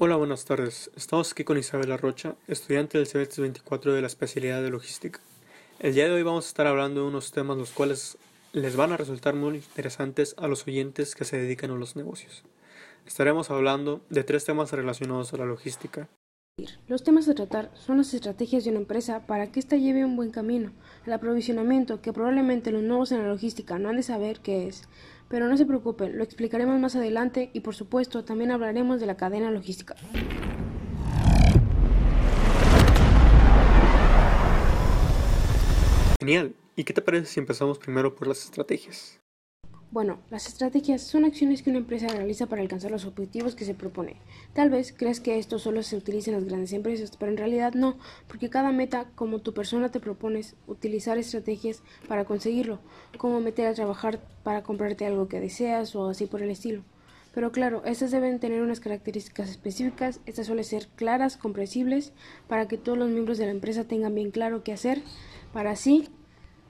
Hola, buenas tardes. Estamos aquí con Isabel Rocha, estudiante del semestre 24 de la especialidad de logística. El día de hoy vamos a estar hablando de unos temas los cuales les van a resultar muy interesantes a los oyentes que se dedican a los negocios. Estaremos hablando de tres temas relacionados a la logística. Los temas a tratar son las estrategias de una empresa para que ésta lleve un buen camino, el aprovisionamiento, que probablemente los nuevos en la logística no han de saber qué es, pero no se preocupen, lo explicaremos más adelante y por supuesto también hablaremos de la cadena logística. Genial. ¿Y qué te parece si empezamos primero por las estrategias? Bueno, las estrategias son acciones que una empresa realiza para alcanzar los objetivos que se propone. Tal vez creas que esto solo se utiliza en las grandes empresas, pero en realidad no, porque cada meta, como tu persona te propones, utilizar estrategias para conseguirlo, como meter a trabajar para comprarte algo que deseas o así por el estilo. Pero claro, estas deben tener unas características específicas, estas suelen ser claras, comprensibles, para que todos los miembros de la empresa tengan bien claro qué hacer, para así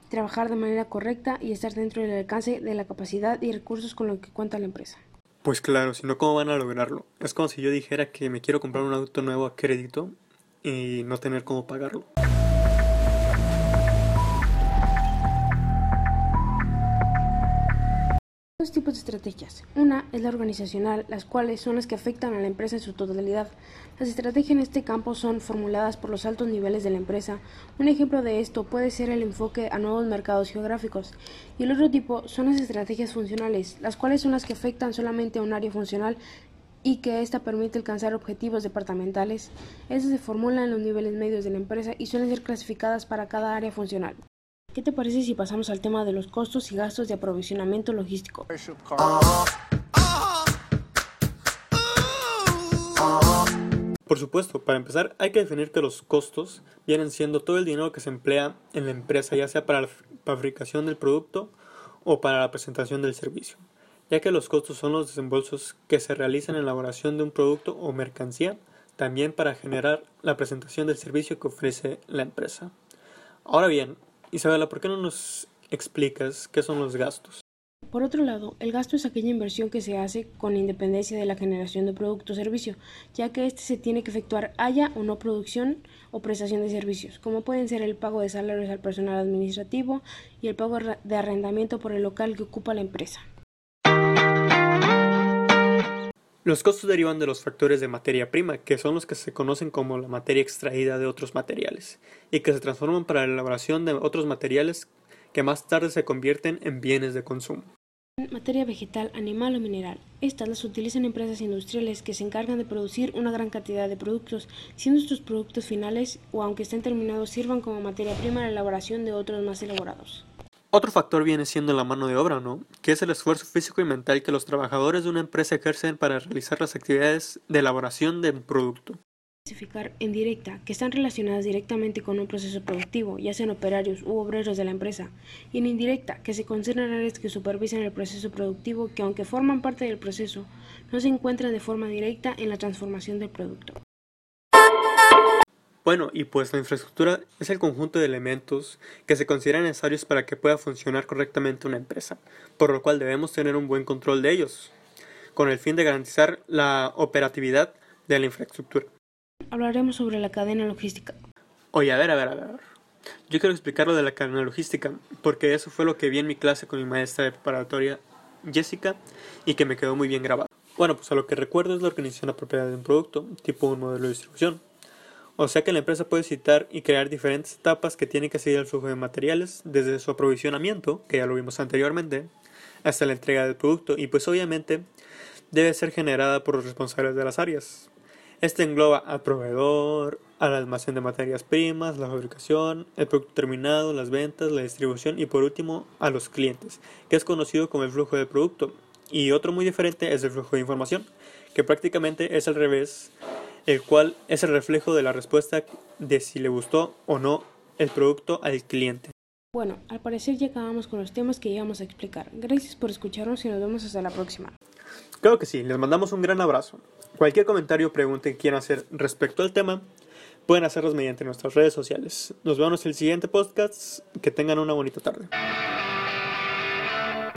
trabajar de manera correcta y estar dentro del alcance de la capacidad y recursos con los que cuenta la empresa. Pues claro, si no, ¿cómo van a lograrlo? Es como si yo dijera que me quiero comprar un auto nuevo a crédito y no tener cómo pagarlo. Dos tipos de estrategias. Una es la organizacional, las cuales son las que afectan a la empresa en su totalidad. Las estrategias en este campo son formuladas por los altos niveles de la empresa. Un ejemplo de esto puede ser el enfoque a nuevos mercados geográficos. Y el otro tipo son las estrategias funcionales, las cuales son las que afectan solamente a un área funcional y que ésta permite alcanzar objetivos departamentales. Estas se formulan en los niveles medios de la empresa y suelen ser clasificadas para cada área funcional. ¿Qué te parece si pasamos al tema de los costos y gastos de aprovisionamiento logístico? Por supuesto, para empezar hay que definir que los costos vienen siendo todo el dinero que se emplea en la empresa, ya sea para la fabricación del producto o para la presentación del servicio, ya que los costos son los desembolsos que se realizan en la elaboración de un producto o mercancía, también para generar la presentación del servicio que ofrece la empresa. Ahora bien, Isabela, ¿por qué no nos explicas qué son los gastos? Por otro lado, el gasto es aquella inversión que se hace con independencia de la generación de producto o servicio, ya que éste se tiene que efectuar haya o no producción o prestación de servicios, como pueden ser el pago de salarios al personal administrativo y el pago de arrendamiento por el local que ocupa la empresa. Los costos derivan de los factores de materia prima, que son los que se conocen como la materia extraída de otros materiales, y que se transforman para la elaboración de otros materiales que más tarde se convierten en bienes de consumo. Materia vegetal, animal o mineral. Estas las utilizan empresas industriales que se encargan de producir una gran cantidad de productos, siendo estos productos finales o aunque estén terminados sirvan como materia prima en la elaboración de otros más elaborados. Otro factor viene siendo la mano de obra, ¿no? Que es el esfuerzo físico y mental que los trabajadores de una empresa ejercen para realizar las actividades de elaboración de un producto. Especificar en directa, que están relacionadas directamente con un proceso productivo, ya sean operarios u obreros de la empresa, y en indirecta, que se consideran áreas que supervisan el proceso productivo que aunque forman parte del proceso, no se encuentran de forma directa en la transformación del producto. Bueno, y pues la infraestructura es el conjunto de elementos que se consideran necesarios para que pueda funcionar correctamente una empresa, por lo cual debemos tener un buen control de ellos, con el fin de garantizar la operatividad de la infraestructura. Hablaremos sobre la cadena logística. Oye, a ver, a ver, a ver. Yo quiero explicar lo de la cadena logística, porque eso fue lo que vi en mi clase con mi maestra de preparatoria, Jessica, y que me quedó muy bien grabado. Bueno, pues a lo que recuerdo es la organización apropiada de un producto, tipo un modelo de distribución o sea que la empresa puede citar y crear diferentes etapas que tienen que seguir el flujo de materiales, desde su aprovisionamiento, que ya lo vimos anteriormente, hasta la entrega del producto, y pues obviamente debe ser generada por los responsables de las áreas. Este engloba al proveedor, al almacén de materias primas, la fabricación, el producto terminado, las ventas, la distribución y por último a los clientes, que es conocido como el flujo de producto. Y otro muy diferente es el flujo de información, que prácticamente es al revés el cual es el reflejo de la respuesta de si le gustó o no el producto al cliente. Bueno, al parecer ya acabamos con los temas que íbamos a explicar. Gracias por escucharnos y nos vemos hasta la próxima. Claro que sí, les mandamos un gran abrazo. Cualquier comentario o pregunta que quieran hacer respecto al tema, pueden hacerlos mediante nuestras redes sociales. Nos vemos en el siguiente podcast. Que tengan una bonita tarde.